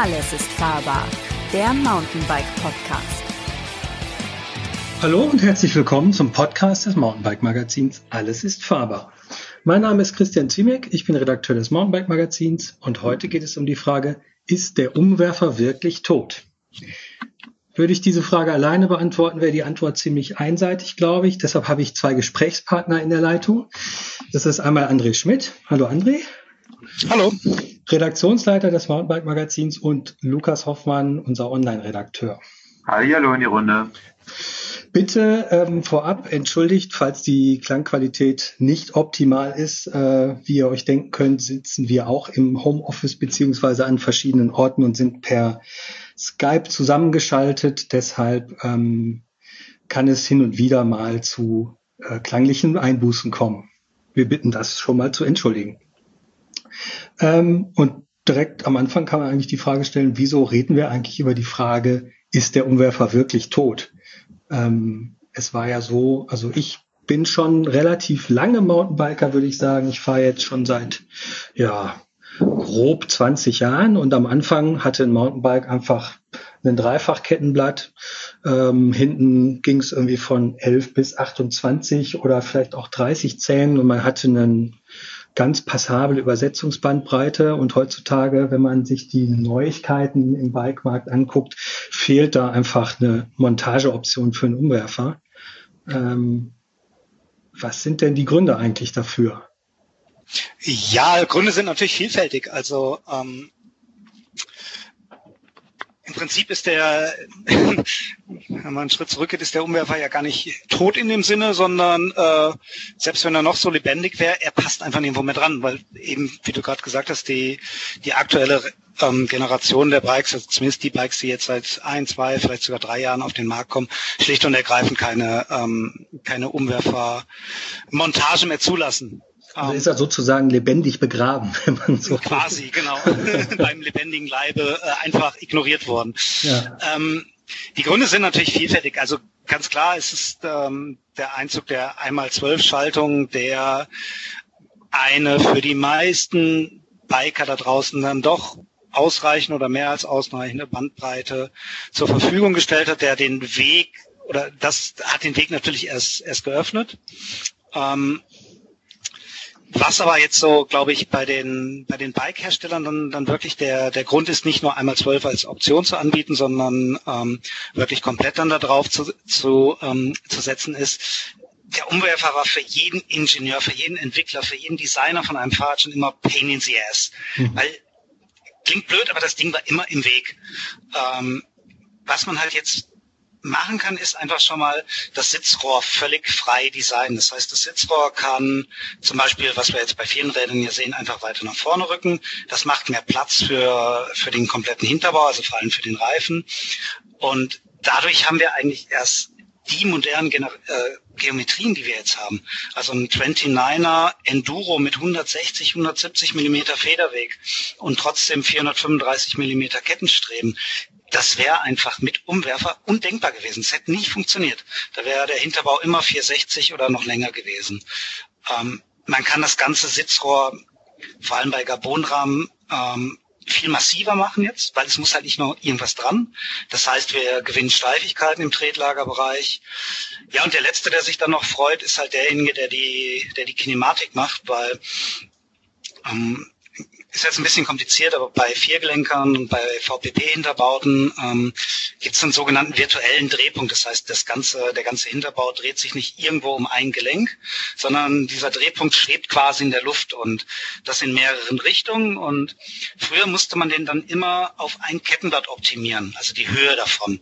Alles ist fahrbar, der Mountainbike Podcast. Hallo und herzlich willkommen zum Podcast des Mountainbike Magazins Alles ist fahrbar. Mein Name ist Christian Ziemek, ich bin Redakteur des Mountainbike Magazins und heute geht es um die Frage, ist der Umwerfer wirklich tot? Würde ich diese Frage alleine beantworten, wäre die Antwort ziemlich einseitig, glaube ich. Deshalb habe ich zwei Gesprächspartner in der Leitung. Das ist einmal André Schmidt. Hallo André. Hallo. Redaktionsleiter des Mountainbike Magazins und Lukas Hoffmann, unser Online-Redakteur. Hallo in die Runde. Bitte ähm, vorab entschuldigt, falls die Klangqualität nicht optimal ist. Äh, wie ihr euch denken könnt, sitzen wir auch im Homeoffice beziehungsweise an verschiedenen Orten und sind per Skype zusammengeschaltet. Deshalb ähm, kann es hin und wieder mal zu äh, klanglichen Einbußen kommen. Wir bitten das schon mal zu entschuldigen. Ähm, und direkt am Anfang kann man eigentlich die Frage stellen, wieso reden wir eigentlich über die Frage, ist der Umwerfer wirklich tot? Ähm, es war ja so, also ich bin schon relativ lange Mountainbiker, würde ich sagen. Ich fahre jetzt schon seit, ja, grob 20 Jahren und am Anfang hatte ein Mountainbike einfach ein Dreifachkettenblatt. Ähm, hinten ging es irgendwie von 11 bis 28 oder vielleicht auch 30 Zähnen und man hatte einen ganz passable Übersetzungsbandbreite. Und heutzutage, wenn man sich die Neuigkeiten im Bikemarkt anguckt, fehlt da einfach eine Montageoption für einen Umwerfer. Ähm, was sind denn die Gründe eigentlich dafür? Ja, Gründe sind natürlich vielfältig. Also ähm, Prinzip ist der, wenn man einen Schritt zurückgeht, ist der Umwerfer ja gar nicht tot in dem Sinne, sondern äh, selbst wenn er noch so lebendig wäre, er passt einfach nirgendwo mehr dran, weil eben, wie du gerade gesagt hast, die, die aktuelle ähm, Generation der Bikes, also zumindest die Bikes, die jetzt seit ein, zwei, vielleicht sogar drei Jahren auf den Markt kommen, schlicht und ergreifend keine, ähm, keine Umwerfermontage mehr zulassen. Also ist er sozusagen lebendig begraben, wenn man so. Quasi, genau. Beim lebendigen Leibe äh, einfach ignoriert worden. Ja. Ähm, die Gründe sind natürlich vielfältig. Also ganz klar ist es ähm, der Einzug der einmal zwölf Schaltung, der eine für die meisten Biker da draußen dann doch ausreichend oder mehr als ausreichende Bandbreite zur Verfügung gestellt hat, der den Weg oder das hat den Weg natürlich erst erst geöffnet. Ähm, was aber jetzt so, glaube ich, bei den, bei den Bike-Herstellern dann, dann wirklich der, der Grund ist, nicht nur einmal zwölf als Option zu anbieten, sondern ähm, wirklich komplett dann da drauf zu, zu, ähm, zu setzen ist, der Umwerfer war für jeden Ingenieur, für jeden Entwickler, für jeden Designer von einem Fahrrad schon immer Pain in the Ass. Mhm. Weil, klingt blöd, aber das Ding war immer im Weg. Ähm, was man halt jetzt machen kann, ist einfach schon mal das Sitzrohr völlig frei designen. Das heißt, das Sitzrohr kann zum Beispiel, was wir jetzt bei vielen Rädern hier sehen, einfach weiter nach vorne rücken. Das macht mehr Platz für, für den kompletten Hinterbau, also vor allem für den Reifen. Und dadurch haben wir eigentlich erst die modernen Gener äh, Geometrien, die wir jetzt haben. Also ein 29er Enduro mit 160, 170 Millimeter Federweg und trotzdem 435 Millimeter Kettenstreben das wäre einfach mit Umwerfer undenkbar gewesen. Es hätte nie funktioniert. Da wäre der Hinterbau immer 460 oder noch länger gewesen. Ähm, man kann das ganze Sitzrohr, vor allem bei Gabonrahmen, ähm, viel massiver machen jetzt, weil es muss halt nicht nur irgendwas dran. Das heißt, wir gewinnen Steifigkeiten im Tretlagerbereich. Ja, und der letzte, der sich dann noch freut, ist halt derjenige, der die, der die Kinematik macht, weil ähm, ist jetzt ein bisschen kompliziert, aber bei Viergelenkern und bei VPP-Hinterbauten ähm, gibt es einen sogenannten virtuellen Drehpunkt. Das heißt, das ganze, der ganze Hinterbau dreht sich nicht irgendwo um ein Gelenk, sondern dieser Drehpunkt schwebt quasi in der Luft und das in mehreren Richtungen. Und früher musste man den dann immer auf ein Kettenblatt optimieren, also die Höhe davon.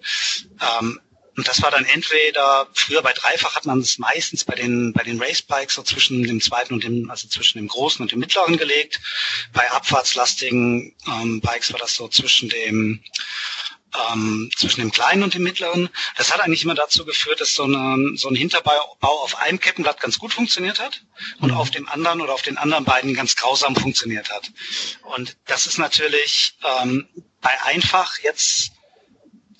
Ähm, und das war dann entweder, früher bei Dreifach hat man es meistens bei den, bei den Racebikes so zwischen dem zweiten und dem, also zwischen dem großen und dem mittleren gelegt. Bei abfahrtslastigen ähm, Bikes war das so zwischen dem, ähm, zwischen dem kleinen und dem mittleren. Das hat eigentlich immer dazu geführt, dass so, eine, so ein Hinterbau auf einem Kettenblatt ganz gut funktioniert hat und mhm. auf dem anderen oder auf den anderen beiden ganz grausam funktioniert hat. Und das ist natürlich ähm, bei einfach jetzt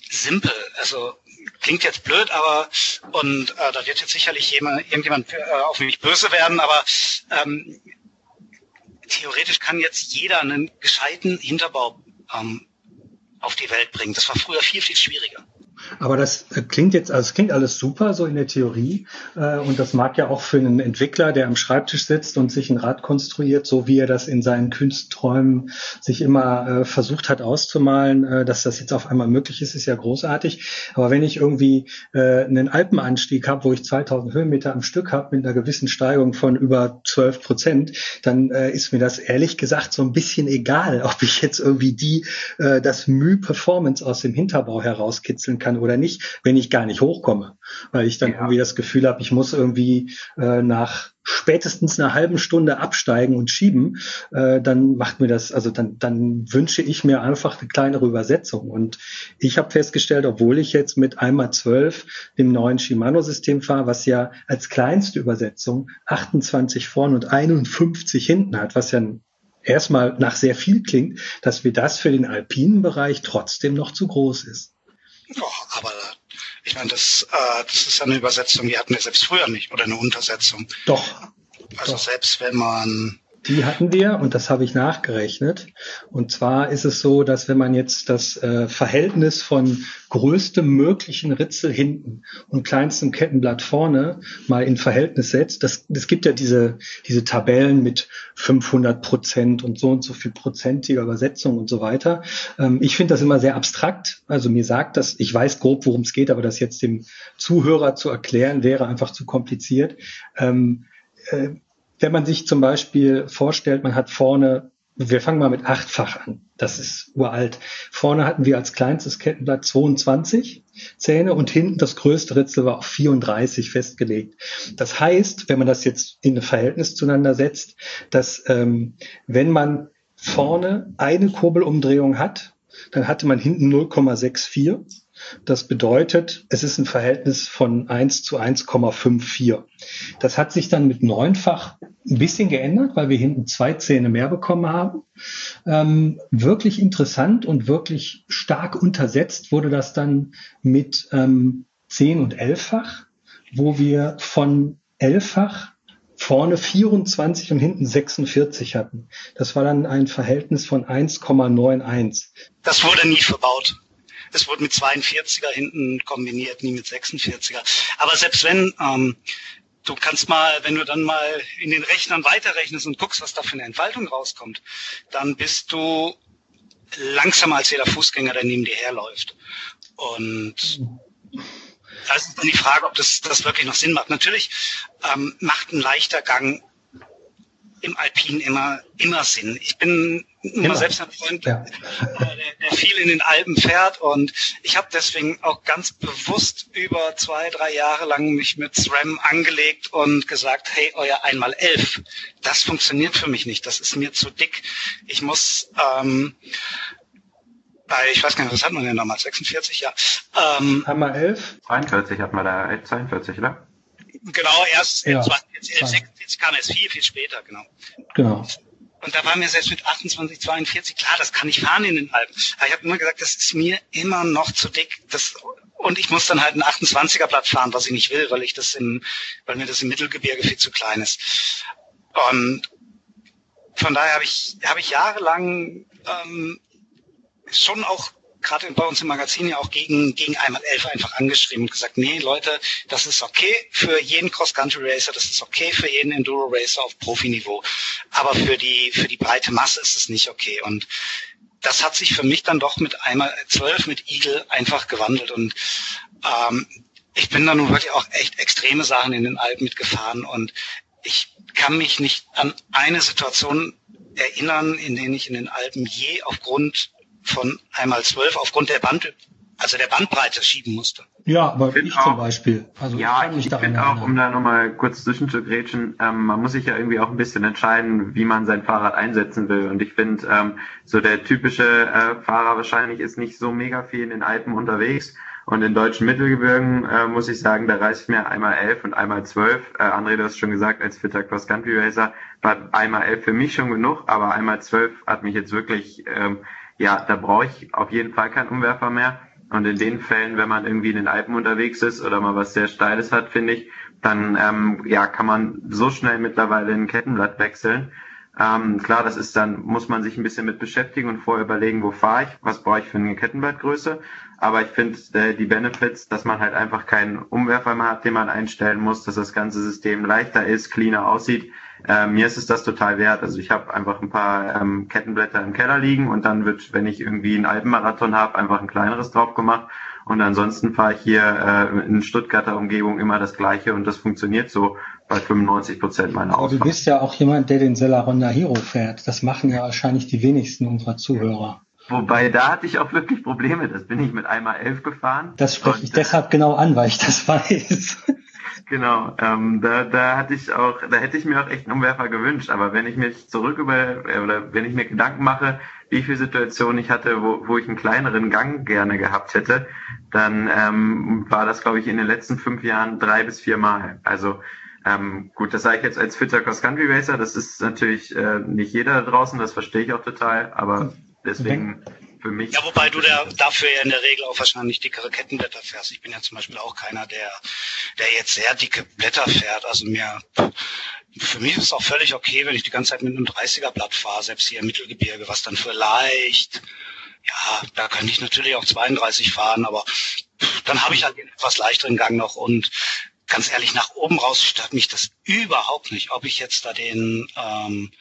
simpel. Also klingt jetzt blöd, aber und äh, da wird jetzt sicherlich jemand, irgendjemand äh, auf mich böse werden, aber ähm, theoretisch kann jetzt jeder einen gescheiten Hinterbau ähm, auf die Welt bringen. Das war früher viel, viel schwieriger. Aber das äh, klingt jetzt, also es klingt alles super so in der Theorie äh, und das mag ja auch für einen Entwickler, der am Schreibtisch sitzt und sich ein Rad konstruiert, so wie er das in seinen Künstträumen sich immer äh, versucht hat auszumalen, dass das jetzt auf einmal möglich ist, ist ja großartig. Aber wenn ich irgendwie einen Alpenanstieg habe, wo ich 2000 Höhenmeter am Stück habe mit einer gewissen Steigung von über 12 Prozent, dann ist mir das ehrlich gesagt so ein bisschen egal, ob ich jetzt irgendwie die das Mühe Performance aus dem Hinterbau herauskitzeln kann oder nicht, wenn ich gar nicht hochkomme. Weil ich dann ja. irgendwie das Gefühl habe, ich muss irgendwie äh, nach spätestens einer halben Stunde absteigen und schieben, äh, dann macht mir das, also dann, dann wünsche ich mir einfach eine kleinere Übersetzung. Und ich habe festgestellt, obwohl ich jetzt mit einmal zwölf dem neuen Shimano-System fahre, was ja als kleinste Übersetzung 28 vorn und 51 hinten hat, was ja erstmal nach sehr viel klingt, dass wir das für den alpinen Bereich trotzdem noch zu groß ist. Ich meine, das, äh, das ist eine Übersetzung, die hatten wir selbst früher nicht, oder eine Untersetzung. Doch. Also Doch. selbst wenn man die hatten wir und das habe ich nachgerechnet. Und zwar ist es so, dass wenn man jetzt das äh, Verhältnis von größtem möglichen Ritzel hinten und kleinstem Kettenblatt vorne mal in Verhältnis setzt, das, das gibt ja diese, diese Tabellen mit 500 Prozent und so und so viel prozentiger Übersetzung und so weiter. Ähm, ich finde das immer sehr abstrakt. Also mir sagt das, ich weiß grob, worum es geht, aber das jetzt dem Zuhörer zu erklären, wäre einfach zu kompliziert. Ähm, äh, wenn man sich zum Beispiel vorstellt, man hat vorne, wir fangen mal mit achtfach an. Das ist uralt. Vorne hatten wir als kleinstes Kettenblatt 22 Zähne und hinten das größte Ritzel war auf 34 festgelegt. Das heißt, wenn man das jetzt in ein Verhältnis zueinander setzt, dass ähm, wenn man vorne eine Kurbelumdrehung hat, dann hatte man hinten 0,64 das bedeutet, es ist ein Verhältnis von 1 zu 1,54. Das hat sich dann mit neunfach ein bisschen geändert, weil wir hinten zwei Zähne mehr bekommen haben. Ähm, wirklich interessant und wirklich stark untersetzt wurde das dann mit ähm, 10 und 11-fach, wo wir von 11-fach vorne 24 und hinten 46 hatten. Das war dann ein Verhältnis von 1,91. Das wurde nie verbaut. Es wurde mit 42er hinten kombiniert, nie mit 46er. Aber selbst wenn, ähm, du kannst mal, wenn du dann mal in den Rechnern weiterrechnest und guckst, was da für eine Entfaltung rauskommt, dann bist du langsamer als jeder Fußgänger, der neben dir herläuft. Und da ist dann die Frage, ob das, das wirklich noch Sinn macht. Natürlich ähm, macht ein leichter Gang im Alpin immer, immer Sinn. Ich bin immer, immer. selbst ein Freund, ja. Äh, der, der, viel in den Alpen fährt und ich habe deswegen auch ganz bewusst über zwei, drei Jahre lang mich mit SRAM angelegt und gesagt, hey, euer einmal elf, das funktioniert für mich nicht, das ist mir zu dick. Ich muss ähm, bei, ich weiß gar nicht, was hat man denn damals, 46, ja. Ähm, einmal elf? 42 hat man da, 42, oder? Genau, erst ja. 20, 46 kam erst viel, viel später, genau. Genau. Und da war mir selbst mit 28, 42 klar, das kann ich fahren in den Alpen. Aber ich habe immer gesagt, das ist mir immer noch zu dick. Das, und ich muss dann halt ein 28er Blatt fahren, was ich nicht will, weil ich das im, weil mir das im Mittelgebirge viel zu klein ist. Und von daher habe ich, habe ich jahrelang ähm, schon auch gerade bei uns im Magazin ja auch gegen, gegen einmal elf einfach angeschrieben und gesagt, nee, Leute, das ist okay für jeden Cross-Country-Racer, das ist okay für jeden Enduro-Racer auf Profiniveau. Aber für die, für die breite Masse ist es nicht okay. Und das hat sich für mich dann doch mit einmal zwölf mit Eagle einfach gewandelt. Und ähm, ich bin da nun wirklich auch echt extreme Sachen in den Alpen mitgefahren und ich kann mich nicht an eine Situation erinnern, in denen ich in den Alpen je aufgrund von einmal zwölf aufgrund der Band, also der Bandbreite schieben musste. Ja, aber ich, ich auch, zum Beispiel. Also ja, ich, ich finde auch, um da nochmal kurz zwischenzugrätschen, ähm, man muss sich ja irgendwie auch ein bisschen entscheiden, wie man sein Fahrrad einsetzen will. Und ich finde, ähm, so der typische äh, Fahrer wahrscheinlich ist nicht so mega viel in den Alpen unterwegs. Und in deutschen Mittelgebirgen äh, muss ich sagen, da reicht mir einmal elf und einmal zwölf. Äh, André, du hast schon gesagt, als fitter Cross-Country-Racer war einmal elf für mich schon genug, aber einmal zwölf hat mich jetzt wirklich ähm, ja, da brauche ich auf jeden Fall keinen Umwerfer mehr. Und in den Fällen, wenn man irgendwie in den Alpen unterwegs ist oder mal was sehr Steiles hat, finde ich, dann ähm, ja, kann man so schnell mittlerweile ein Kettenblatt wechseln. Ähm, klar, das ist dann, muss man sich ein bisschen mit beschäftigen und vorher überlegen, wo fahre ich, was brauche ich für eine Kettenblattgröße. Aber ich finde äh, die Benefits, dass man halt einfach keinen Umwerfer mehr hat, den man einstellen muss, dass das ganze System leichter ist, cleaner aussieht. Äh, mir ist es das total wert. Also ich habe einfach ein paar ähm, Kettenblätter im Keller liegen und dann wird, wenn ich irgendwie einen Alpenmarathon habe, einfach ein kleineres drauf gemacht. Und ansonsten fahre ich hier äh, in Stuttgarter Umgebung immer das gleiche und das funktioniert so bei 95 Prozent meiner Aber Ausfahrt. du bist ja auch jemand, der den Sella Honda Hero fährt. Das machen ja wahrscheinlich die wenigsten unserer Zuhörer. Wobei, da hatte ich auch wirklich Probleme. Das bin ich mit einmal elf gefahren. Das spreche ich deshalb genau an, weil ich das weiß. Genau, ähm, da, da hatte ich auch, da hätte ich mir auch echt einen Umwerfer gewünscht. Aber wenn ich mich zurück über oder wenn ich mir Gedanken mache, wie viele Situationen ich hatte, wo, wo ich einen kleineren Gang gerne gehabt hätte, dann ähm, war das, glaube ich, in den letzten fünf Jahren drei bis vier Mal. Also ähm, gut, das sage ich jetzt als fitter Cross-Country Racer. Das ist natürlich äh, nicht jeder da draußen, das verstehe ich auch total. Aber deswegen für mich. Ja, wobei du der, dafür ja in der Regel auch wahrscheinlich dickere Kettenblätter fährst. Ich bin ja zum Beispiel auch keiner, der, der jetzt sehr dicke Blätter fährt. Also mir, für mich ist es auch völlig okay, wenn ich die ganze Zeit mit einem 30er Blatt fahre, selbst hier im Mittelgebirge, was dann vielleicht, ja, da könnte ich natürlich auch 32 fahren, aber dann habe ich halt den etwas leichteren Gang noch und ganz ehrlich, nach oben raus stört mich das überhaupt nicht, ob ich jetzt da den ähm,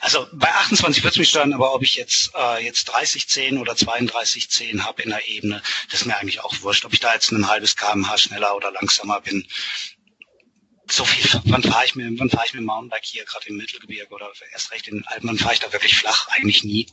also bei 28 wird es mich stören, aber ob ich jetzt äh, jetzt 30 10 oder 32 10 habe in der Ebene, das ist mir eigentlich auch wurscht. Ob ich da jetzt ein halbes kmh schneller oder langsamer bin, so viel. Wann fahre ich mit wann fahre ich mit Mountainbike hier gerade im Mittelgebirge oder erst recht in den Alpen? Wann fahre ich da wirklich flach? Eigentlich nie.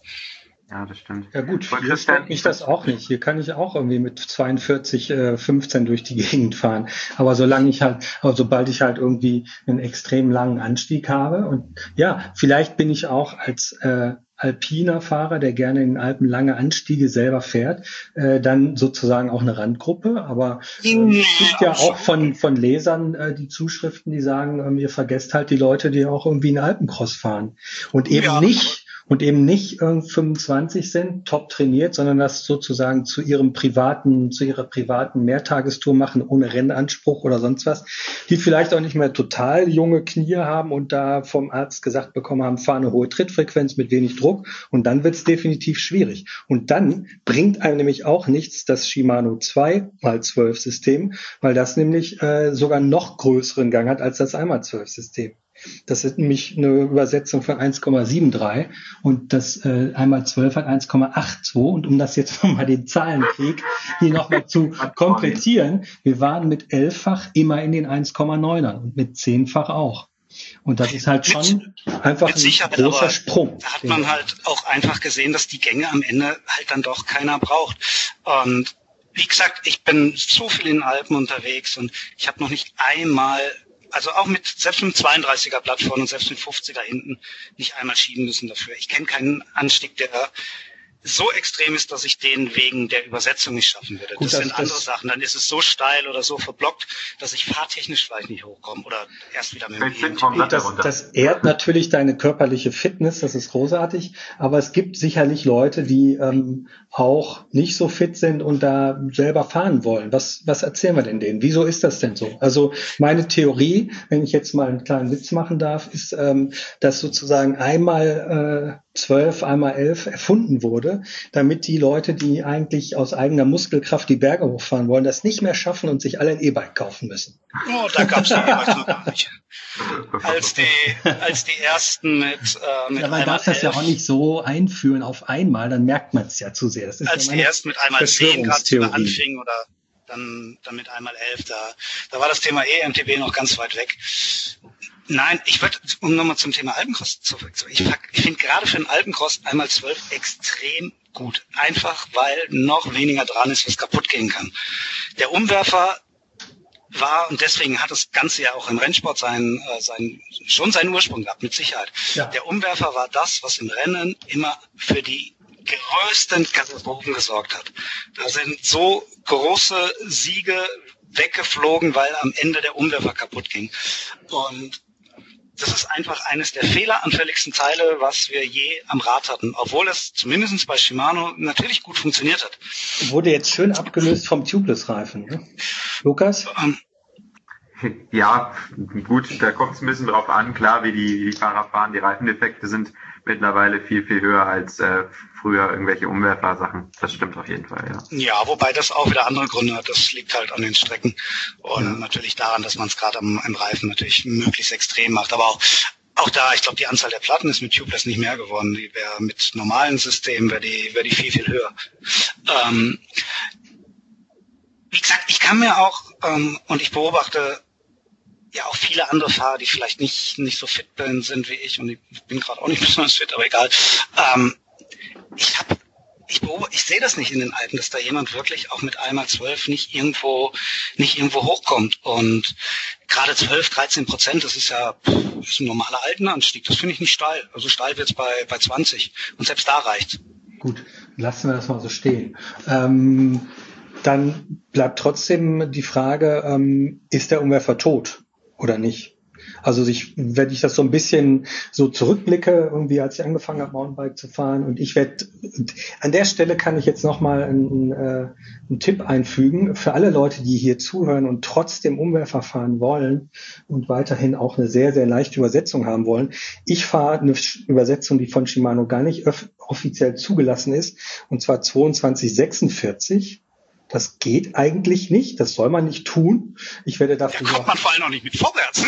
Ja, das stimmt. Ja gut, hier stört mich das auch nicht. Hier kann ich auch irgendwie mit 42, äh, 15 durch die Gegend fahren. Aber solange ich halt, aber sobald ich halt irgendwie einen extrem langen Anstieg habe und ja, vielleicht bin ich auch als äh, alpiner Fahrer, der gerne in den Alpen lange Anstiege selber fährt, äh, dann sozusagen auch eine Randgruppe. Aber äh, es gibt ja auch von, von Lesern äh, die Zuschriften, die sagen, ähm, ihr vergesst halt die Leute, die auch irgendwie einen Alpencross fahren. Und eben ja, nicht und eben nicht äh, 25 sind, top trainiert, sondern das sozusagen zu ihrem privaten, zu ihrer privaten Mehrtagestour machen, ohne Rennanspruch oder sonst was, die vielleicht auch nicht mehr total junge Knie haben und da vom Arzt gesagt bekommen haben, fahr eine hohe Trittfrequenz mit wenig Druck und dann wird es definitiv schwierig. Und dann bringt einem nämlich auch nichts das Shimano 2 x 12 System, weil das nämlich äh, sogar noch größeren Gang hat als das 1x12 System. Das ist nämlich eine Übersetzung von 1,73 und das äh, einmal 12 hat 1,82 und um das jetzt nochmal den Zahlenkrieg hier nochmal zu komplettieren, wir waren mit elffach immer in den 1,9ern und mit zehnfach auch. Und das ist halt schon mit, einfach ein großer Sprung. Da hat man halt auch einfach gesehen, dass die Gänge am Ende halt dann doch keiner braucht. Und wie gesagt, ich bin so viel in den Alpen unterwegs und ich habe noch nicht einmal also auch mit selbst mit 32er Blatt vorne und selbst mit 50er hinten nicht einmal schieben müssen dafür. Ich kenne keinen Anstieg, der so extrem ist, dass ich den wegen der Übersetzung nicht schaffen würde. Gut, das sind andere Sachen. Dann ist es so steil oder so verblockt, dass ich fahrtechnisch vielleicht nicht hochkomme oder erst wieder mit dem das, das ehrt natürlich deine körperliche Fitness, das ist großartig, aber es gibt sicherlich Leute, die ähm, auch nicht so fit sind und da selber fahren wollen. Was, was erzählen wir denn denen? Wieso ist das denn so? Also meine Theorie, wenn ich jetzt mal einen kleinen Witz machen darf, ist, ähm, dass sozusagen einmal äh, zwölf, einmal elf erfunden wurde, damit die Leute, die eigentlich aus eigener Muskelkraft die Berge hochfahren wollen, das nicht mehr schaffen und sich alle ein E-Bike kaufen müssen. Oh, da gab es noch gar nicht. Als die, als die ersten mit, äh, mit ja, man darf das ja auch nicht so einführen auf einmal, dann merkt man es ja zu sehr. Als ja die ersten mit einmal zehn gerade anfingen oder dann, dann mit einmal elf, da, da war das Thema EMTB noch ganz weit weg. Nein, ich würde, um nochmal zum Thema Alpencross zurückzukommen, ich, ich finde gerade für einen Alpencross einmal zwölf extrem gut. Einfach, weil noch weniger dran ist, was kaputt gehen kann. Der Umwerfer war und deswegen hat das Ganze ja auch im Rennsport seinen, äh, seinen, schon seinen Ursprung gehabt, mit Sicherheit. Ja. Der Umwerfer war das, was im Rennen immer für die größten Katastrophen gesorgt hat. Da sind so große Siege weggeflogen, weil am Ende der Umwerfer kaputt ging. Und das ist einfach eines der fehleranfälligsten Teile, was wir je am Rad hatten, obwohl es zumindest bei Shimano natürlich gut funktioniert hat. Wurde jetzt schön abgelöst vom Tubeless-Reifen. Ne? Lukas? Ähm, Ja, gut, da kommt es ein bisschen drauf an. Klar, wie die, die Fahrer fahren, die Reifendefekte sind mittlerweile viel, viel höher als äh, früher irgendwelche Umwerfersachen. Das stimmt auf jeden Fall, ja. Ja, wobei das auch wieder andere Gründe hat. Das liegt halt an den Strecken und ja. natürlich daran, dass man es gerade am, am Reifen natürlich möglichst extrem macht. Aber auch auch da, ich glaube, die Anzahl der Platten ist mit Tubeless nicht mehr geworden. Die wäre mit normalen Systemen wäre die, wäre die viel, viel höher. Ähm, wie gesagt, ich kann mir auch, ähm, und ich beobachte ja auch viele andere Fahrer, die vielleicht nicht, nicht so fit sind wie ich, und ich bin gerade auch nicht besonders fit, aber egal. Ähm, ich habe ich, ich sehe das nicht in den Alpen, dass da jemand wirklich auch mit einmal zwölf nicht irgendwo, nicht irgendwo hochkommt. Und gerade 12, 13 Prozent, das ist ja ist ein normaler Altenanstieg. Das finde ich nicht steil. Also steil wird's bei, bei 20. Und selbst da reicht. Gut, lassen wir das mal so stehen. Ähm, dann bleibt trotzdem die Frage, ähm, ist der Umwerfer tot oder nicht? Also ich, wenn ich das so ein bisschen so zurückblicke, irgendwie als ich angefangen habe, Mountainbike zu fahren, und ich werde, an der Stelle kann ich jetzt nochmal einen, äh, einen Tipp einfügen für alle Leute, die hier zuhören und trotzdem Umwerfer fahren wollen und weiterhin auch eine sehr, sehr leichte Übersetzung haben wollen. Ich fahre eine Übersetzung, die von Shimano gar nicht offiziell zugelassen ist, und zwar 2246 das geht eigentlich nicht, das soll man nicht tun. Ich werde dafür. Da kommt man vor allem noch nicht mit vorwärts.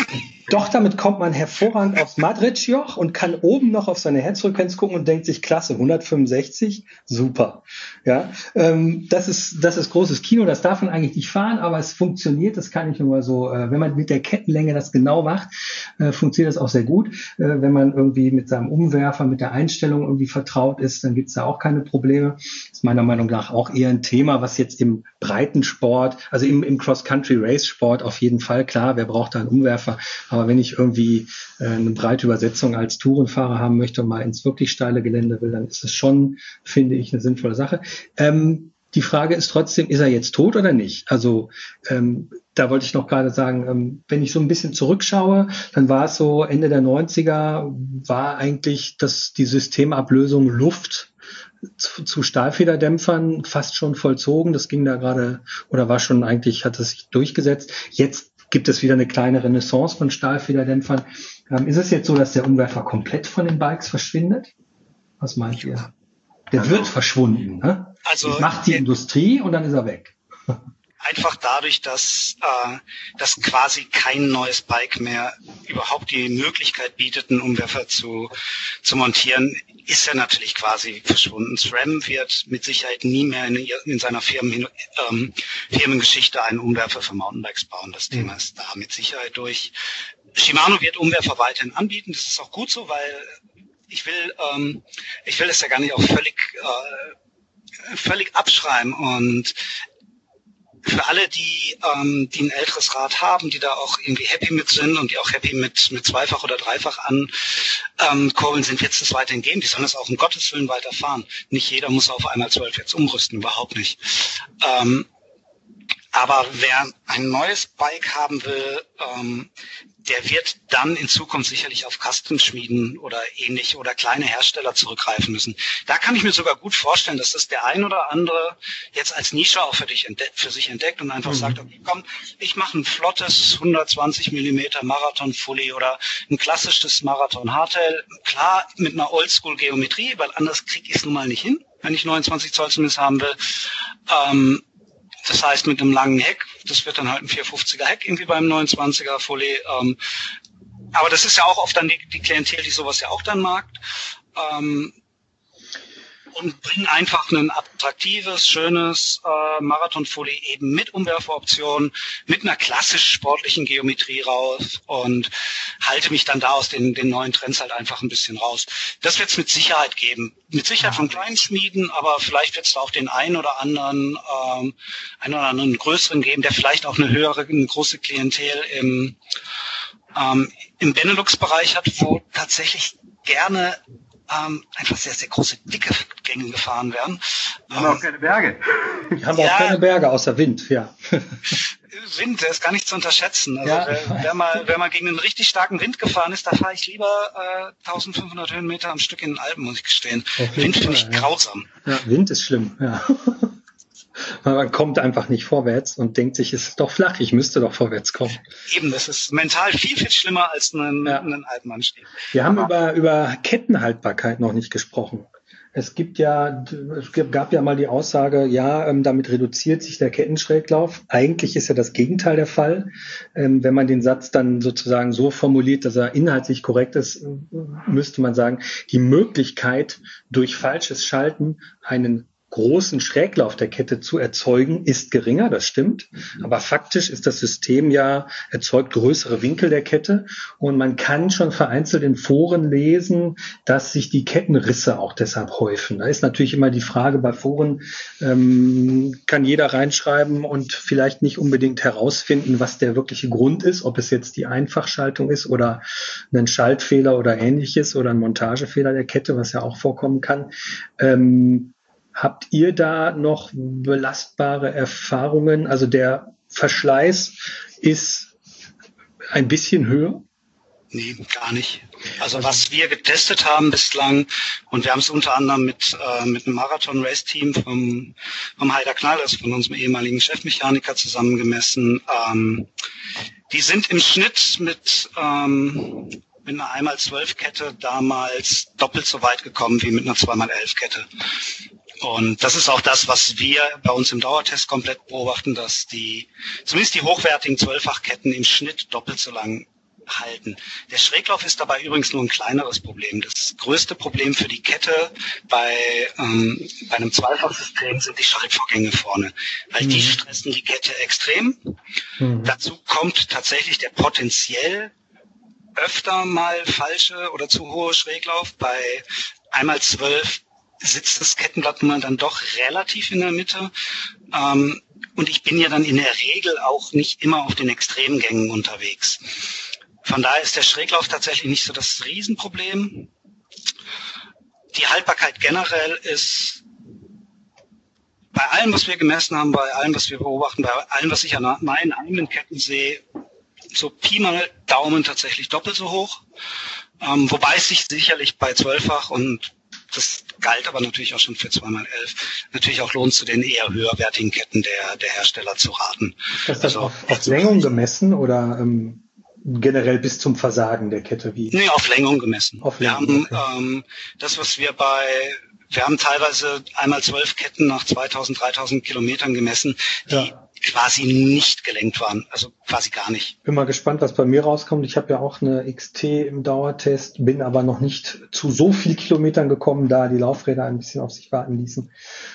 Doch, damit kommt man hervorragend aufs Madrid-Joch und kann oben noch auf seine Herzfrequenz gucken und denkt sich, klasse, 165, super. Ja, ähm, das ist, das ist großes Kino, das darf man eigentlich nicht fahren, aber es funktioniert, das kann ich nur mal so, äh, wenn man mit der Kettenlänge das genau macht, äh, funktioniert das auch sehr gut. Äh, wenn man irgendwie mit seinem Umwerfer, mit der Einstellung irgendwie vertraut ist, dann gibt's da auch keine Probleme. Das ist meiner Meinung nach auch eher ein Thema, was jetzt im Breitensport, also im, im Cross-Country-Race-Sport auf jeden Fall, klar, wer braucht da einen Umwerfer, aber wenn ich irgendwie äh, eine breite Übersetzung als Tourenfahrer haben möchte und mal ins wirklich steile Gelände will, dann ist es schon, finde ich, eine sinnvolle Sache. Ähm, die Frage ist trotzdem, ist er jetzt tot oder nicht? Also ähm, da wollte ich noch gerade sagen, ähm, wenn ich so ein bisschen zurückschaue, dann war es so Ende der 90er, war eigentlich das, die Systemablösung Luft zu, zu Stahlfederdämpfern fast schon vollzogen. Das ging da gerade oder war schon eigentlich, hat es sich durchgesetzt. Jetzt gibt es wieder eine kleine Renaissance von Stahlfederdämpfern. Ähm, ist es jetzt so, dass der Umwerfer komplett von den Bikes verschwindet? Was meint ihr? Der also, wird verschwunden. Ne? Also das macht die Industrie und dann ist er weg. Einfach dadurch, dass äh, dass quasi kein neues Bike mehr überhaupt die Möglichkeit bietet, einen Umwerfer zu zu montieren, ist er natürlich quasi verschwunden. SRAM wird mit Sicherheit nie mehr in, in seiner Firmen, ähm, Firmengeschichte einen Umwerfer für Mountainbikes bauen. Das Thema ist da mit Sicherheit durch. Shimano wird Umwerfer weiterhin anbieten. Das ist auch gut so, weil ich will, ähm, ich will das ja gar nicht auch völlig, äh, völlig abschreiben und für alle, die, ähm, die ein älteres Rad haben, die da auch irgendwie happy mit sind und die auch happy mit, mit zweifach oder dreifach an ähm, sind, jetzt es weiterhin geben. Die sollen es auch um Gottes Willen weiterfahren. Nicht jeder muss auf einmal zwölf jetzt umrüsten, überhaupt nicht. Ähm, aber wer ein neues Bike haben will, ähm, der wird dann in Zukunft sicherlich auf Custom-Schmieden oder ähnlich oder kleine Hersteller zurückgreifen müssen. Da kann ich mir sogar gut vorstellen, dass das der ein oder andere jetzt als Nische auch für, dich entdeckt, für sich entdeckt und einfach mhm. sagt, okay, komm, ich mache ein flottes 120 Millimeter Marathon Fully oder ein klassisches Marathon Hardtail. Klar, mit einer Oldschool-Geometrie, weil anders kriege ich es nun mal nicht hin, wenn ich 29 Zoll zumindest haben will. Ähm, das heißt, mit einem langen Heck, das wird dann halt ein 450er Heck irgendwie beim 29er Follet. Ähm, aber das ist ja auch oft dann die, die Klientel, die sowas ja auch dann mag. Ähm, und bringen einfach ein attraktives, schönes äh, Marathonfolie eben mit Umwerferoptionen, mit einer klassisch sportlichen Geometrie raus und halte mich dann da aus den, den neuen Trends halt einfach ein bisschen raus. Das wird es mit Sicherheit geben. Mit Sicherheit von kleinen Schmieden, aber vielleicht wird es da auch den einen oder anderen, ähm, einen oder anderen größeren geben, der vielleicht auch eine höhere, eine große Klientel im, ähm, im Benelux-Bereich hat, wo tatsächlich gerne ähm, einfach sehr, sehr große, dicke Gänge gefahren werden. Die haben ähm, auch keine Berge. Die haben ja, auch keine Berge, außer Wind, ja. Wind, der ist gar nicht zu unterschätzen. Also ja. wer, wer, mal, wer mal gegen einen richtig starken Wind gefahren ist, da fahre ich lieber äh, 1500 Höhenmeter am Stück in den Alpen, muss ich gestehen. Wind finde ich ja. grausam. Ja, Wind ist schlimm, ja. Man kommt einfach nicht vorwärts und denkt sich, es ist doch flach, ich müsste doch vorwärts kommen. Eben, das ist mental viel, viel schlimmer als ein, ja. ein Altmannstieg. Wir haben über, über Kettenhaltbarkeit noch nicht gesprochen. Es gibt ja, es gab ja mal die Aussage, ja, ähm, damit reduziert sich der Kettenschräglauf. Eigentlich ist ja das Gegenteil der Fall. Ähm, wenn man den Satz dann sozusagen so formuliert, dass er inhaltlich korrekt ist, müsste man sagen, die Möglichkeit, durch falsches Schalten einen großen Schräglauf der Kette zu erzeugen, ist geringer, das stimmt. Aber faktisch ist das System ja, erzeugt größere Winkel der Kette. Und man kann schon vereinzelt in Foren lesen, dass sich die Kettenrisse auch deshalb häufen. Da ist natürlich immer die Frage bei Foren, ähm, kann jeder reinschreiben und vielleicht nicht unbedingt herausfinden, was der wirkliche Grund ist, ob es jetzt die Einfachschaltung ist oder ein Schaltfehler oder ähnliches oder ein Montagefehler der Kette, was ja auch vorkommen kann. Ähm, Habt ihr da noch belastbare Erfahrungen? Also der Verschleiß ist ein bisschen höher? Nee, gar nicht. Also was wir getestet haben bislang, und wir haben es unter anderem mit, äh, mit einem Marathon-Race-Team vom, vom Heider Knall, also von unserem ehemaligen Chefmechaniker zusammengemessen, ähm, die sind im Schnitt mit, ähm, mit einer einmal zwölf Kette damals doppelt so weit gekommen wie mit einer zweimal elf Kette. Und das ist auch das, was wir bei uns im Dauertest komplett beobachten, dass die, zumindest die hochwertigen Zwölffachketten im Schnitt doppelt so lang halten. Der Schräglauf ist dabei übrigens nur ein kleineres Problem. Das größte Problem für die Kette bei, ähm, bei einem Zweifachsystem sind die Schaltvorgänge vorne, weil mhm. die stressen die Kette extrem. Mhm. Dazu kommt tatsächlich der potenziell öfter mal falsche oder zu hohe Schräglauf bei einmal zwölf sitzt das Kettenblatt nun dann doch relativ in der Mitte. Ähm, und ich bin ja dann in der Regel auch nicht immer auf den Extremgängen unterwegs. Von daher ist der Schräglauf tatsächlich nicht so das Riesenproblem. Die Haltbarkeit generell ist bei allem, was wir gemessen haben, bei allem, was wir beobachten, bei allem, was ich an meinen eigenen Ketten sehe, so Pi mal Daumen tatsächlich doppelt so hoch. Ähm, wobei es sich sicherlich bei zwölffach und das galt aber natürlich auch schon für 2x11. Natürlich auch lohnt zu den eher höherwertigen Ketten der, der Hersteller zu raten. Ist das also, auf, auf Längung gemessen oder ähm, generell bis zum Versagen der Kette? Wie? Nee, auf Längung gemessen. Auf Längung, wir haben okay. ähm, das, was wir bei wir haben teilweise einmal zwölf Ketten nach 2000, 3000 Kilometern gemessen, die ja quasi nicht gelenkt waren, also quasi gar nicht. Bin mal gespannt, was bei mir rauskommt. Ich habe ja auch eine XT im Dauertest, bin aber noch nicht zu so viel Kilometern gekommen, da die Laufräder ein bisschen auf sich warten ließen.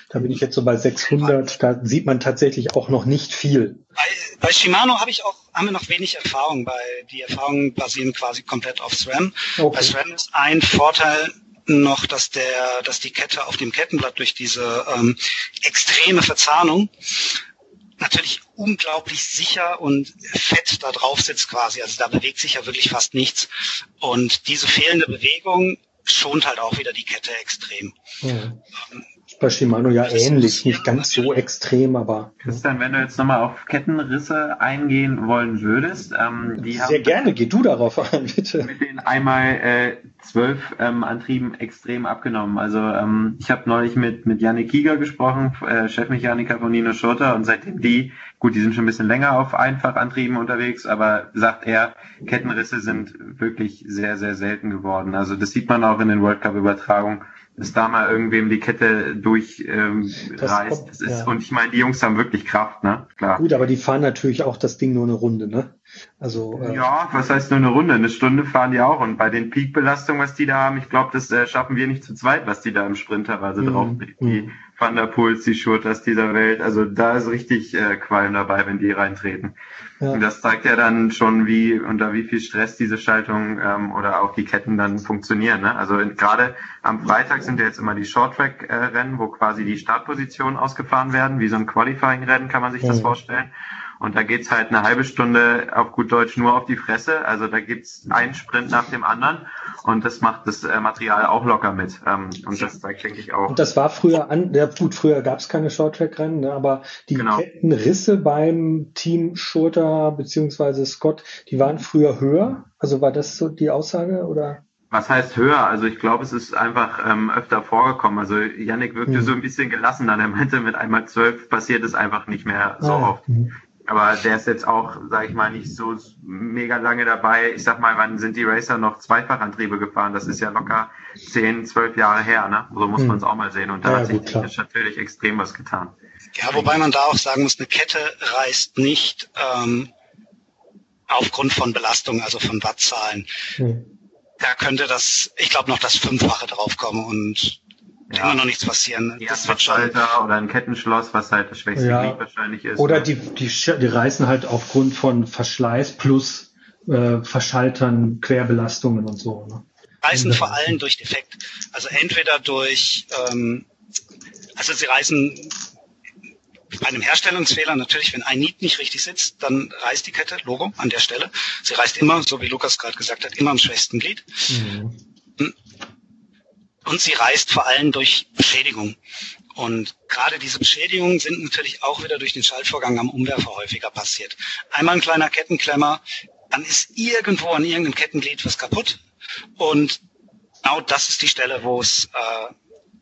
Da bin ich jetzt so bei 600. Da sieht man tatsächlich auch noch nicht viel. Bei, bei Shimano habe ich auch haben wir noch wenig Erfahrung. Bei die Erfahrungen basieren quasi komplett auf SRAM. Okay. Bei SRAM ist ein Vorteil, noch, dass der, dass die Kette auf dem Kettenblatt durch diese ähm, extreme Verzahnung natürlich unglaublich sicher und fett da drauf sitzt quasi. Also da bewegt sich ja wirklich fast nichts. Und diese fehlende Bewegung schont halt auch wieder die Kette extrem. Ja. Ähm, bei Shimano ja ähnlich, nicht ganz so extrem, aber. Christian, wenn du jetzt nochmal auf Kettenrisse eingehen wollen würdest, ähm, die Sehr haben gerne, geh du darauf ein, bitte. Mit den einmal äh, zwölf ähm, Antrieben extrem abgenommen. Also ähm, ich habe neulich mit, mit Janik Kieger gesprochen, äh, Chefmechaniker von Nino Schurter, und seitdem die, gut, die sind schon ein bisschen länger auf Einfachantrieben unterwegs, aber sagt er, Kettenrisse sind wirklich sehr, sehr selten geworden. Also das sieht man auch in den World Cup-Übertragungen dass da mal irgendwem die Kette durchreißt. Ähm, das, kommt, das ist, ja. Und ich meine, die Jungs haben wirklich Kraft, ne? Klar. Gut, aber die fahren natürlich auch das Ding nur eine Runde, ne? Also äh, ja, was heißt nur eine Runde? Eine Stunde fahren die auch. Und bei den Peak-Belastungen, was die da haben, ich glaube, das äh, schaffen wir nicht zu zweit, was die da im Sprinterweise mhm. drauf. Die mhm. Van der Puls, die Schurters dieser Welt. Also da ist richtig äh, Qualm dabei, wenn die reintreten. Ja. Und das zeigt ja dann schon, wie unter wie viel Stress diese Schaltung ähm, oder auch die Ketten dann funktionieren. Ne? Also gerade am Freitag sind ja jetzt immer die Short-Track-Rennen, wo quasi die Startpositionen ausgefahren werden, wie so ein Qualifying-Rennen kann man sich das vorstellen. Und da geht's halt eine halbe Stunde auf gut Deutsch nur auf die Fresse. Also da gibt's einen Sprint nach dem anderen und das macht das äh, Material auch locker mit. Ähm, und das zeigt, denke ich, auch. Und das war früher an, ja gut, früher gab's keine Shorttrack-Rennen, ne, aber die genau. Kettenrisse beim Team Schurter beziehungsweise Scott, die waren früher höher. Also war das so die Aussage oder? Was heißt höher? Also ich glaube, es ist einfach ähm, öfter vorgekommen. Also Yannick wirkte mhm. so ein bisschen gelassen an. Er meinte, mit einmal zwölf passiert es einfach nicht mehr so ah, oft. Mhm. Aber der ist jetzt auch, sage ich mal, nicht so mega lange dabei. Ich sag mal, wann sind die Racer noch Zweifachantriebe gefahren? Das ist ja locker zehn, zwölf Jahre her, ne? So muss hm. man es auch mal sehen. Und da ja, hat sich gut, natürlich extrem was getan. Ja, wobei man da auch sagen muss, eine Kette reißt nicht ähm, aufgrund von Belastung, also von Wattzahlen. Hm. Da könnte das, ich glaube, noch das Fünffache draufkommen und ja. immer noch nichts passieren. Ja, das wird schon. Oder ein Kettenschloss, was halt das schwächste ja. Glied wahrscheinlich ist. Oder die, die, die reißen halt aufgrund von Verschleiß plus äh, Verschaltern, Querbelastungen und so. Ne? Reißen vor allem durch Defekt. Also entweder durch, ähm, also sie reißen bei einem Herstellungsfehler natürlich, wenn ein Niet nicht richtig sitzt, dann reißt die Kette, Logo, an der Stelle. Sie reißt immer, so wie Lukas gerade gesagt hat, immer am schwächsten Glied. Mhm. Und sie reißt vor allem durch Beschädigung. Und gerade diese Beschädigungen sind natürlich auch wieder durch den Schaltvorgang am Umwerfer häufiger passiert. Einmal ein kleiner Kettenklemmer, dann ist irgendwo an irgendeinem Kettenglied was kaputt. Und genau das ist die Stelle, wo es äh,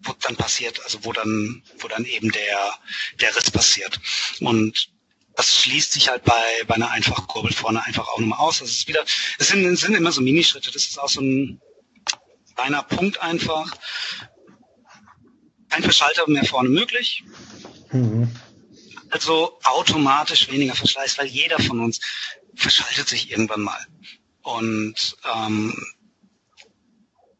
wo dann passiert, also wo dann, wo dann eben der, der Riss passiert. Und das schließt sich halt bei, bei einer Einfachkurbel vorne einfach auch nochmal aus. Das ist wieder, es sind, sind immer so Minischritte. Das ist auch so ein, kleiner Punkt einfach. Kein Verschalter mehr vorne möglich. Mhm. Also automatisch weniger Verschleiß, weil jeder von uns verschaltet sich irgendwann mal. Und ähm,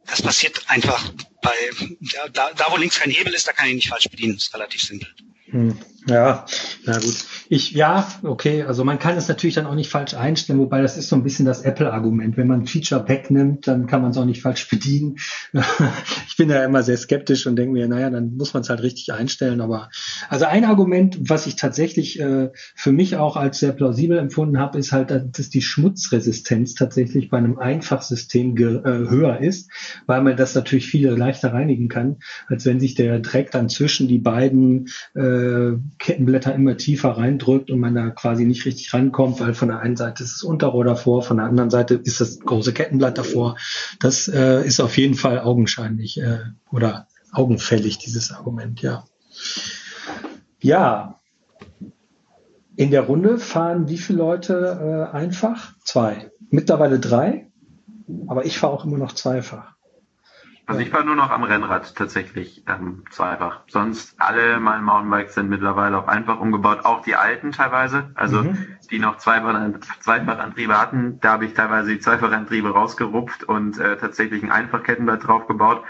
das passiert einfach bei, ja, da, da wo links kein Hebel ist, da kann ich nicht falsch bedienen. Das ist relativ simpel. Hm. Ja, na gut. Ich, ja, okay, also man kann es natürlich dann auch nicht falsch einstellen, wobei das ist so ein bisschen das Apple-Argument. Wenn man Feature Pack nimmt, dann kann man es auch nicht falsch bedienen. ich bin da immer sehr skeptisch und denke mir, naja, dann muss man es halt richtig einstellen. Aber also ein Argument, was ich tatsächlich äh, für mich auch als sehr plausibel empfunden habe, ist halt, dass die Schmutzresistenz tatsächlich bei einem Einfachsystem äh, höher ist, weil man das natürlich viel leichter reinigen kann, als wenn sich der Dreck dann zwischen die beiden äh, Kettenblätter immer tiefer reindrückt und man da quasi nicht richtig rankommt, weil von der einen Seite ist das Unterrohr davor, von der anderen Seite ist das große Kettenblatt davor. Das äh, ist auf jeden Fall augenscheinlich äh, oder augenfällig, dieses Argument, ja. Ja, in der Runde fahren wie viele Leute äh, einfach? Zwei. Mittlerweile drei, aber ich fahre auch immer noch zweifach. Also ich fahre nur noch am Rennrad tatsächlich ähm, zweifach. Sonst alle meine Mountainbikes sind mittlerweile auf einfach umgebaut, auch die alten teilweise, also mhm. die noch Zweifachantriebe hatten. Da habe ich teilweise die Zweifachantriebe rausgerupft und äh, tatsächlich ein Einfachkettenblatt draufgebaut.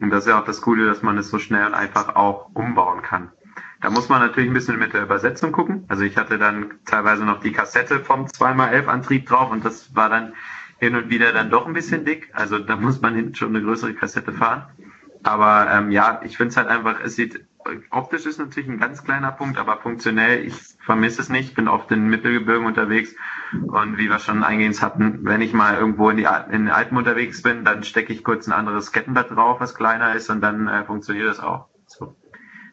Und das ist ja auch das Coole, dass man es so schnell und einfach auch umbauen kann. Da muss man natürlich ein bisschen mit der Übersetzung gucken. Also ich hatte dann teilweise noch die Kassette vom 2x11 Antrieb drauf und das war dann hin und wieder dann doch ein bisschen dick. Also da muss man hinten schon eine größere Kassette fahren. Aber ähm, ja, ich finde es halt einfach, es sieht, optisch ist natürlich ein ganz kleiner Punkt, aber funktionell, ich vermisse es nicht, bin oft in Mittelgebirgen unterwegs und wie wir schon eingehend hatten, wenn ich mal irgendwo in, die, in den Alpen unterwegs bin, dann stecke ich kurz ein anderes Kettenblatt drauf, was kleiner ist und dann äh, funktioniert das auch. So.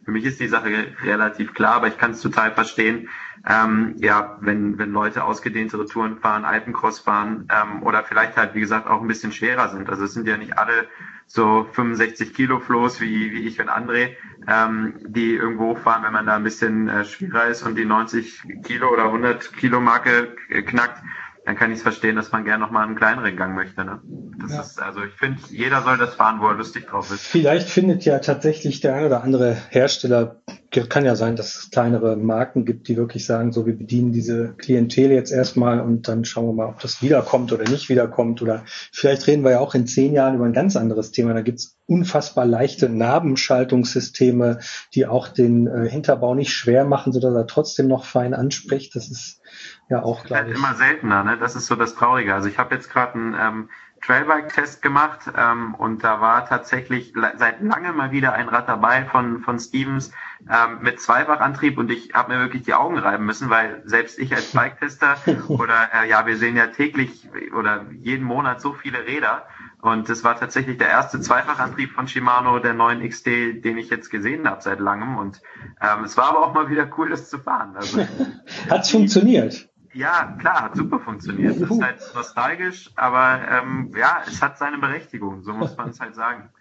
Für mich ist die Sache relativ klar, aber ich kann es total verstehen, ähm, ja, wenn, wenn Leute ausgedehntere Touren fahren, Alpencross fahren ähm, oder vielleicht halt, wie gesagt, auch ein bisschen schwerer sind. Also es sind ja nicht alle so 65 Kilo Floß wie, wie ich und André, ähm, die irgendwo fahren, wenn man da ein bisschen äh, schwerer ist und die 90 Kilo oder 100 Kilo Marke knackt, dann kann ich es verstehen, dass man gerne noch mal einen kleineren Gang möchte. Ne? Das ja. ist, also ich finde, jeder soll das fahren, wo er lustig drauf ist. Vielleicht findet ja tatsächlich der ein oder andere Hersteller, kann ja sein, dass es kleinere Marken gibt, die wirklich sagen, so wir bedienen diese Klientel jetzt erstmal und dann schauen wir mal, ob das wiederkommt oder nicht wiederkommt. Oder vielleicht reden wir ja auch in zehn Jahren über ein ganz anderes Thema. Da gibt's unfassbar leichte Nabenschaltungssysteme, die auch den äh, Hinterbau nicht schwer machen, sodass er trotzdem noch fein anspricht. Das ist ja, auch, glaube halt ich. immer seltener, ne? Das ist so das Traurige. Also ich habe jetzt gerade einen ähm, Trailbike-Test gemacht ähm, und da war tatsächlich seit langem mal wieder ein Rad dabei von, von Stevens ähm, mit Zweifachantrieb und ich habe mir wirklich die Augen reiben müssen, weil selbst ich als Bike-Tester oder äh, ja, wir sehen ja täglich oder jeden Monat so viele Räder und das war tatsächlich der erste Zweifachantrieb von Shimano, der neuen XT, den ich jetzt gesehen habe seit langem und ähm, es war aber auch mal wieder cool, das zu fahren. Also, Hat's funktioniert? Ja, klar, hat super funktioniert. Das ist halt nostalgisch, aber ähm, ja, es hat seine Berechtigung, so muss man es halt sagen.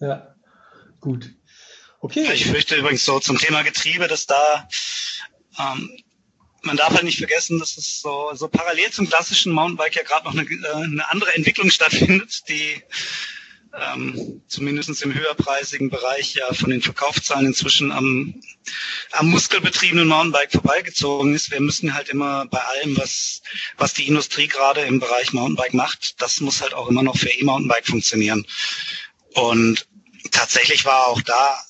Ja, gut. Okay. Ich fürchte übrigens so zum Thema Getriebe, dass da ähm, man darf halt nicht vergessen, dass es so, so parallel zum klassischen Mountainbike ja gerade noch eine, äh, eine andere Entwicklung stattfindet, die ähm, zumindest im höherpreisigen Bereich ja von den Verkaufszahlen inzwischen am, am muskelbetriebenen Mountainbike vorbeigezogen ist. Wir müssen halt immer bei allem, was, was die Industrie gerade im Bereich Mountainbike macht, das muss halt auch immer noch für E-Mountainbike funktionieren. Und tatsächlich war auch da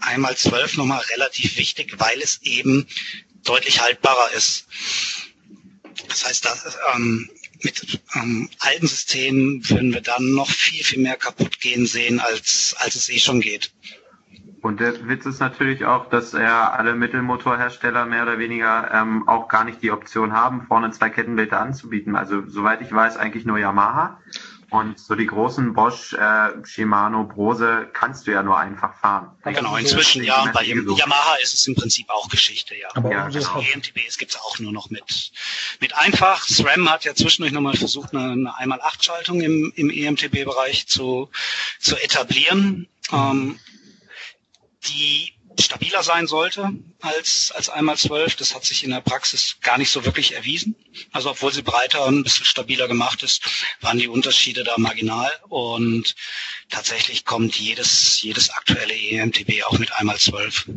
einmal zwölf nochmal relativ wichtig, weil es eben deutlich haltbarer ist. Das heißt, dass, ähm, mit ähm, alten Systemen würden wir dann noch viel, viel mehr kaputt gehen sehen, als, als es eh schon geht. Und der Witz ist natürlich auch, dass er alle Mittelmotorhersteller mehr oder weniger ähm, auch gar nicht die Option haben, vorne zwei Kettenblätter anzubieten. Also soweit ich weiß, eigentlich nur Yamaha. Und so die großen Bosch, äh, Shimano, Brose kannst du ja nur einfach fahren. Genau, inzwischen ja. Bei Yamaha ist es im Prinzip auch Geschichte, ja. Aber ja, genau. EMTBs gibt es auch nur noch mit, mit einfach. SRAM hat ja zwischendurch nochmal versucht, eine, eine einmal acht Schaltung im, im EMTB-Bereich zu, zu etablieren. Mhm. Ähm, die stabiler sein sollte als, als einmal zwölf. Das hat sich in der Praxis gar nicht so wirklich erwiesen. Also obwohl sie breiter und ein bisschen stabiler gemacht ist, waren die Unterschiede da marginal und tatsächlich kommt jedes, jedes aktuelle EMTB auch mit einmal zwölf.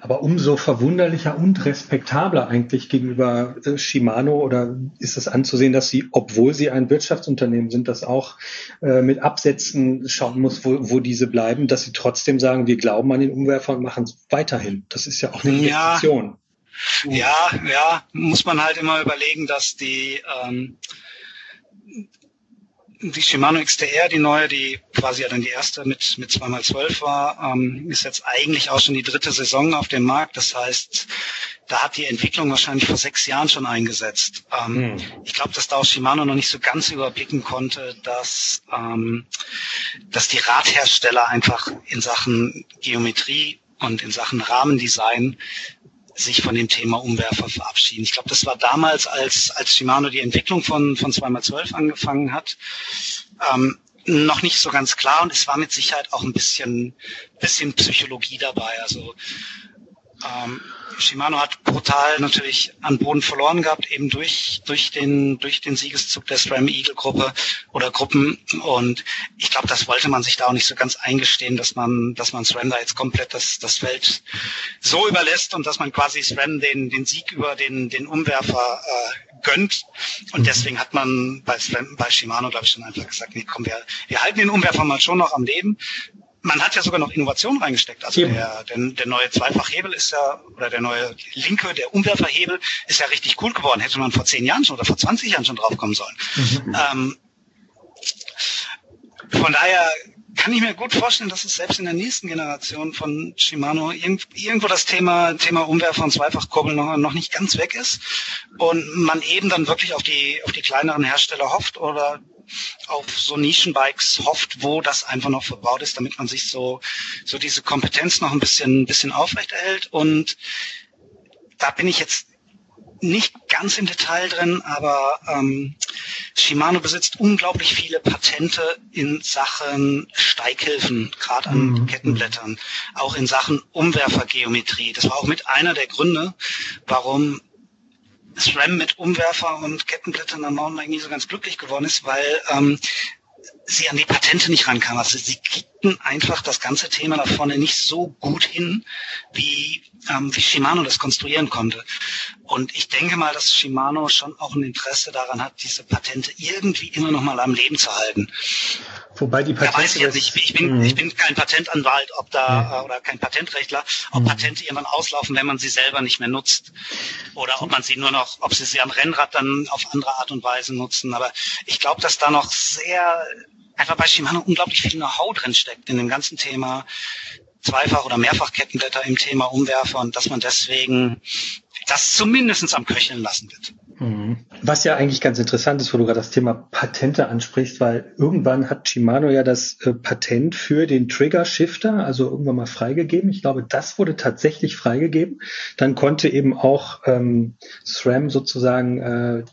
Aber umso verwunderlicher und respektabler eigentlich gegenüber äh, Shimano oder ist es anzusehen, dass sie, obwohl sie ein Wirtschaftsunternehmen sind, das auch äh, mit Absätzen schauen muss, wo, wo diese bleiben, dass sie trotzdem sagen, wir glauben an den Umwerfer und machen es weiterhin. Das ist ja auch eine Investition. Ja, ja, ja, muss man halt immer überlegen, dass die ähm, die Shimano XTR, die neue, die quasi ja dann die erste mit, mit 2x12 war, ähm, ist jetzt eigentlich auch schon die dritte Saison auf dem Markt. Das heißt, da hat die Entwicklung wahrscheinlich vor sechs Jahren schon eingesetzt. Ähm, hm. Ich glaube, dass da auch Shimano noch nicht so ganz überblicken konnte, dass, ähm, dass die Radhersteller einfach in Sachen Geometrie und in Sachen Rahmendesign sich von dem Thema Umwerfer verabschieden. Ich glaube, das war damals, als, als Shimano die Entwicklung von, von 2x12 angefangen hat, ähm, noch nicht so ganz klar und es war mit Sicherheit auch ein bisschen, bisschen Psychologie dabei. Also ähm, Shimano hat brutal natürlich an Boden verloren gehabt, eben durch, durch den, durch den Siegeszug der SRAM Eagle Gruppe oder Gruppen. Und ich glaube, das wollte man sich da auch nicht so ganz eingestehen, dass man, dass man SRAM da jetzt komplett das, das Feld so überlässt und dass man quasi SRAM den, den Sieg über den, den Umwerfer äh, gönnt. Und deswegen hat man bei, SRAM, bei Shimano, glaube ich, schon einfach gesagt, nee, komm, wir, wir halten den Umwerfer mal schon noch am Leben man hat ja sogar noch Innovation reingesteckt. Also der, der, der neue Zweifachhebel ist ja, oder der neue linke, der Umwerferhebel ist ja richtig cool geworden. Hätte man vor zehn Jahren schon oder vor 20 Jahren schon draufkommen sollen. Mhm. Ähm, von daher kann ich mir gut vorstellen, dass es selbst in der nächsten Generation von Shimano irgendwo das Thema, Thema Umwerfer und Zweifachkurbel noch, noch nicht ganz weg ist und man eben dann wirklich auf die, auf die kleineren Hersteller hofft oder auf so Nischenbikes hofft, wo das einfach noch verbaut ist, damit man sich so, so diese Kompetenz noch ein bisschen, ein bisschen aufrechterhält. Und da bin ich jetzt nicht ganz im Detail drin, aber ähm, Shimano besitzt unglaublich viele Patente in Sachen Steighilfen, gerade an mhm. Kettenblättern, auch in Sachen Umwerfergeometrie. Das war auch mit einer der Gründe, warum SRAM mit Umwerfer und Kettenblättern am Mountainbike nie so ganz glücklich geworden ist, weil ähm, sie an die Patente nicht rankam. Also sie kriegten einfach das ganze Thema da vorne nicht so gut hin, wie, ähm, wie Shimano das konstruieren konnte. Und ich denke mal, dass Shimano schon auch ein Interesse daran hat, diese Patente irgendwie immer noch mal am Leben zu halten. Wobei die Patente. Da weiß ich jetzt nicht, ich bin, mhm. ich bin kein Patentanwalt, ob da, mhm. oder kein Patentrechtler, ob mhm. Patente irgendwann auslaufen, wenn man sie selber nicht mehr nutzt. Oder ob man sie nur noch, ob sie sie am Rennrad dann auf andere Art und Weise nutzen. Aber ich glaube, dass da noch sehr, einfach bei Shimano unglaublich viel Know-how drin steckt in dem ganzen Thema Zweifach- oder Mehrfachkettenblätter im Thema Umwerfer und dass man deswegen das zumindest am Köcheln lassen wird. Mhm. Was ja eigentlich ganz interessant ist, wo du gerade das Thema Patente ansprichst, weil irgendwann hat Shimano ja das äh, Patent für den Trigger Shifter, also irgendwann mal freigegeben. Ich glaube, das wurde tatsächlich freigegeben. Dann konnte eben auch ähm, SRAM sozusagen äh,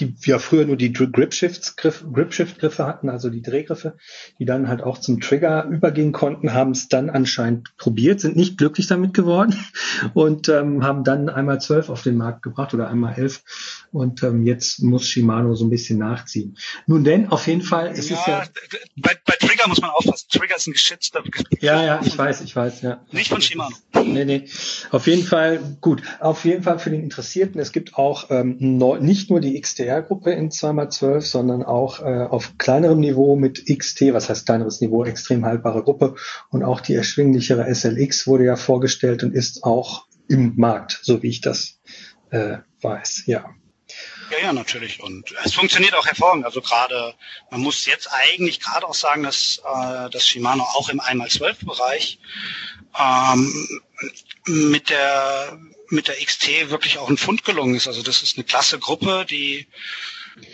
die ja früher nur die Grip Shifts Griff, Grip Shift Griffe hatten, also die Drehgriffe, die dann halt auch zum Trigger übergehen konnten, haben es dann anscheinend probiert, sind nicht glücklich damit geworden und ähm, haben dann einmal zwölf auf den Markt gebracht oder einmal elf und ähm, jetzt muss Shimano so ein bisschen nachziehen. Nun denn, auf jeden Fall, es ja, ist ja bei, bei Trigger muss man aufpassen. Trigger ist ein geschützter Begriff. Ja, ja, ich weiß, ich weiß, ja. Nicht von Shimano. Nee, nee. Auf jeden Fall, gut. Auf jeden Fall für den Interessierten, es gibt auch ähm, nicht nur die XTR XTR-Gruppe in 2x12, sondern auch äh, auf kleinerem Niveau mit XT, was heißt kleineres Niveau, extrem haltbare Gruppe. Und auch die erschwinglichere SLX wurde ja vorgestellt und ist auch im Markt, so wie ich das äh, weiß, ja. Ja, ja, natürlich. Und es funktioniert auch hervorragend. Also gerade, man muss jetzt eigentlich gerade auch sagen, dass äh, das Shimano auch im 1x12-Bereich ähm, mit der mit der XT wirklich auch ein Fund gelungen ist. Also das ist eine klasse Gruppe, die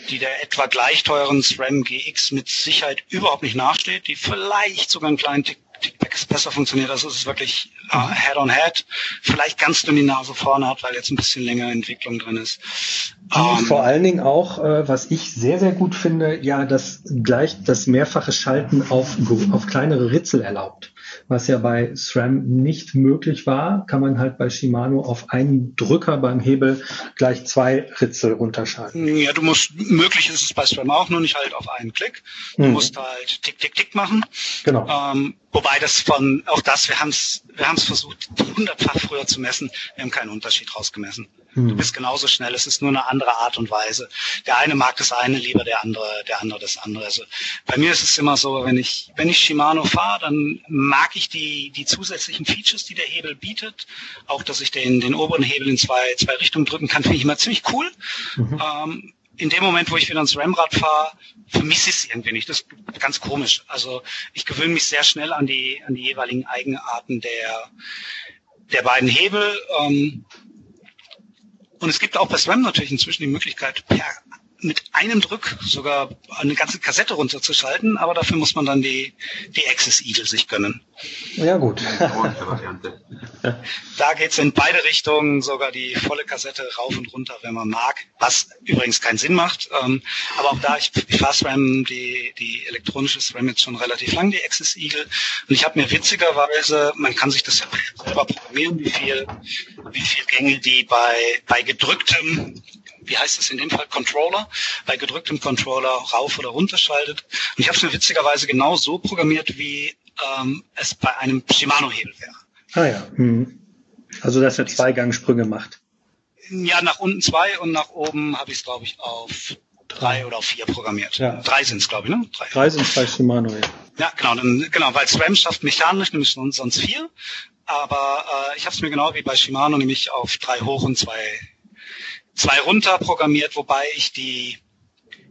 die der etwa gleich teuren SRAM GX mit Sicherheit überhaupt nicht nachsteht, die vielleicht sogar einen kleinen Tick, Tick besser funktioniert. Also es ist wirklich äh, Head-on-Head, vielleicht ganz dünn die Nase vorne hat, weil jetzt ein bisschen länger Entwicklung drin ist. Und ähm, vor allen Dingen auch, äh, was ich sehr, sehr gut finde, ja, das gleich das mehrfache Schalten auf, auf kleinere Ritzel erlaubt was ja bei SRAM nicht möglich war, kann man halt bei Shimano auf einen Drücker beim Hebel gleich zwei Ritzel runterschalten. Ja, du musst, möglich ist es bei SRAM auch, nur nicht halt auf einen Klick. Du mhm. musst halt tick, tick, tick machen. Genau. Ähm, wobei das von, auch das, wir haben es wir haben's versucht, hundertfach früher zu messen. Wir haben keinen Unterschied rausgemessen. Du hm. bist genauso schnell. Es ist nur eine andere Art und Weise. Der eine mag das eine lieber, der andere, der andere das andere. Also bei mir ist es immer so, wenn ich, wenn ich Shimano fahre, dann mag ich die, die zusätzlichen Features, die der Hebel bietet. Auch, dass ich den, den oberen Hebel in zwei, zwei Richtungen drücken kann, finde ich immer ziemlich cool. Mhm. Ähm, in dem Moment, wo ich wieder ans Ramrad fahre, vermisse ich es irgendwie nicht. Das ist ganz komisch. Also ich gewöhne mich sehr schnell an die, an die jeweiligen Eigenarten der, der beiden Hebel. Ähm, und es gibt auch bei SRAM natürlich inzwischen die Möglichkeit, per, mit einem Druck sogar eine ganze Kassette runterzuschalten, aber dafür muss man dann die, die Access Eagle sich gönnen. Ja, gut. da geht's in beide Richtungen, sogar die volle Kassette rauf und runter, wenn man mag, was übrigens keinen Sinn macht. Ähm, aber auch da, ich, ich fahre SRAM, die, die elektronische SRAM jetzt schon relativ lang, die Access Eagle. Und ich habe mir witzigerweise, man kann sich das ja selber programmieren, wie viel, wie viel Gänge die bei, bei gedrücktem wie heißt es in dem Fall, Controller, bei gedrücktem Controller rauf oder runter schaltet. Und ich habe es mir witzigerweise genau so programmiert, wie ähm, es bei einem Shimano-Hebel wäre. Ah ja. Hm. Also dass er zwei Gangsprünge macht. Ja, nach unten zwei und nach oben habe ich es, glaube ich, auf drei oder auf vier programmiert. Ja. Drei sind es, glaube ich, ne? Drei, drei sind bei Shimano, ja. Ja, genau, dann, genau, weil SRAM schafft mechanisch nämlich sonst vier. Aber äh, ich habe es mir genau wie bei Shimano nämlich auf drei hoch und zwei zwei runter programmiert, wobei ich die,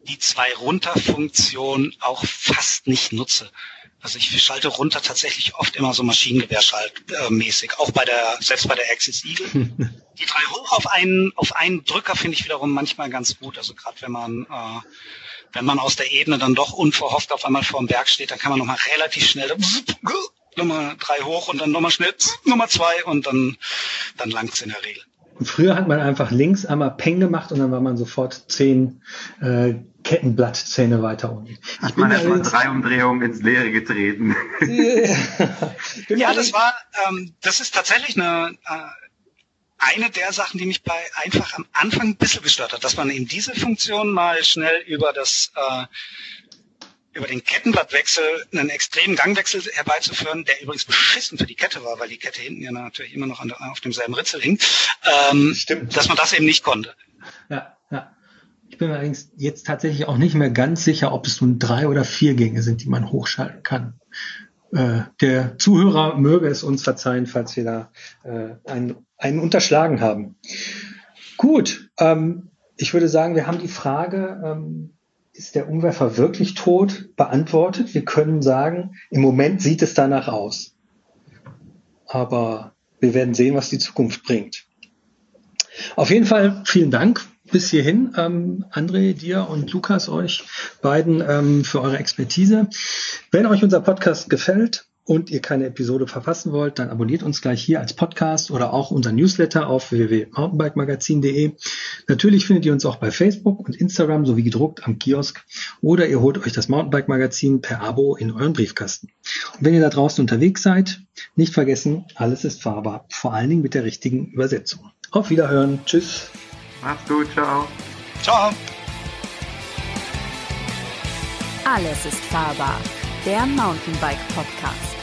die zwei runter Funktion auch fast nicht nutze. Also ich schalte runter tatsächlich oft immer so Maschinengewehrschaltmäßig, äh, auch bei der, selbst bei der Axis Eagle. die drei hoch auf einen, auf einen Drücker finde ich wiederum manchmal ganz gut. Also gerade wenn man, äh, wenn man aus der Ebene dann doch unverhofft auf einmal vor dem Berg steht, dann kann man nochmal relativ schnell Nummer drei hoch und dann nochmal schnell Nummer zwei und dann, dann langt's in der Regel. Und früher hat man einfach links einmal Peng gemacht und dann war man sofort zehn äh, Kettenblattzähne weiter unten. Hat ich man erstmal drei Umdrehungen ins Leere getreten. ja, das war, ähm, das ist tatsächlich eine, äh, eine der Sachen, die mich bei einfach am Anfang ein bisschen gestört hat, dass man eben diese Funktion mal schnell über das äh, über den Kettenblattwechsel einen extremen Gangwechsel herbeizuführen, der übrigens beschissen für die Kette war, weil die Kette hinten ja natürlich immer noch der, auf demselben Ritzel hing, ähm, Stimmt. dass man das eben nicht konnte. Ja, ja. Ich bin mir allerdings jetzt tatsächlich auch nicht mehr ganz sicher, ob es nun drei oder vier Gänge sind, die man hochschalten kann. Äh, der Zuhörer möge es uns verzeihen, falls wir da äh, einen, einen unterschlagen haben. Gut, ähm, ich würde sagen, wir haben die Frage ähm, ist der Umwerfer wirklich tot beantwortet. Wir können sagen, im Moment sieht es danach aus. Aber wir werden sehen, was die Zukunft bringt. Auf jeden Fall vielen Dank bis hierhin. Ähm, André, dir und Lukas, euch beiden ähm, für eure Expertise. Wenn euch unser Podcast gefällt, und ihr keine Episode verpassen wollt, dann abonniert uns gleich hier als Podcast oder auch unser Newsletter auf www.mountainbikemagazin.de. Natürlich findet ihr uns auch bei Facebook und Instagram sowie gedruckt am Kiosk oder ihr holt euch das Mountainbike Magazin per Abo in euren Briefkasten. Und wenn ihr da draußen unterwegs seid, nicht vergessen, alles ist fahrbar, vor allen Dingen mit der richtigen Übersetzung. Auf Wiederhören. Tschüss. Macht's gut. Ciao. Ciao. Alles ist fahrbar. Der Mountainbike Podcast.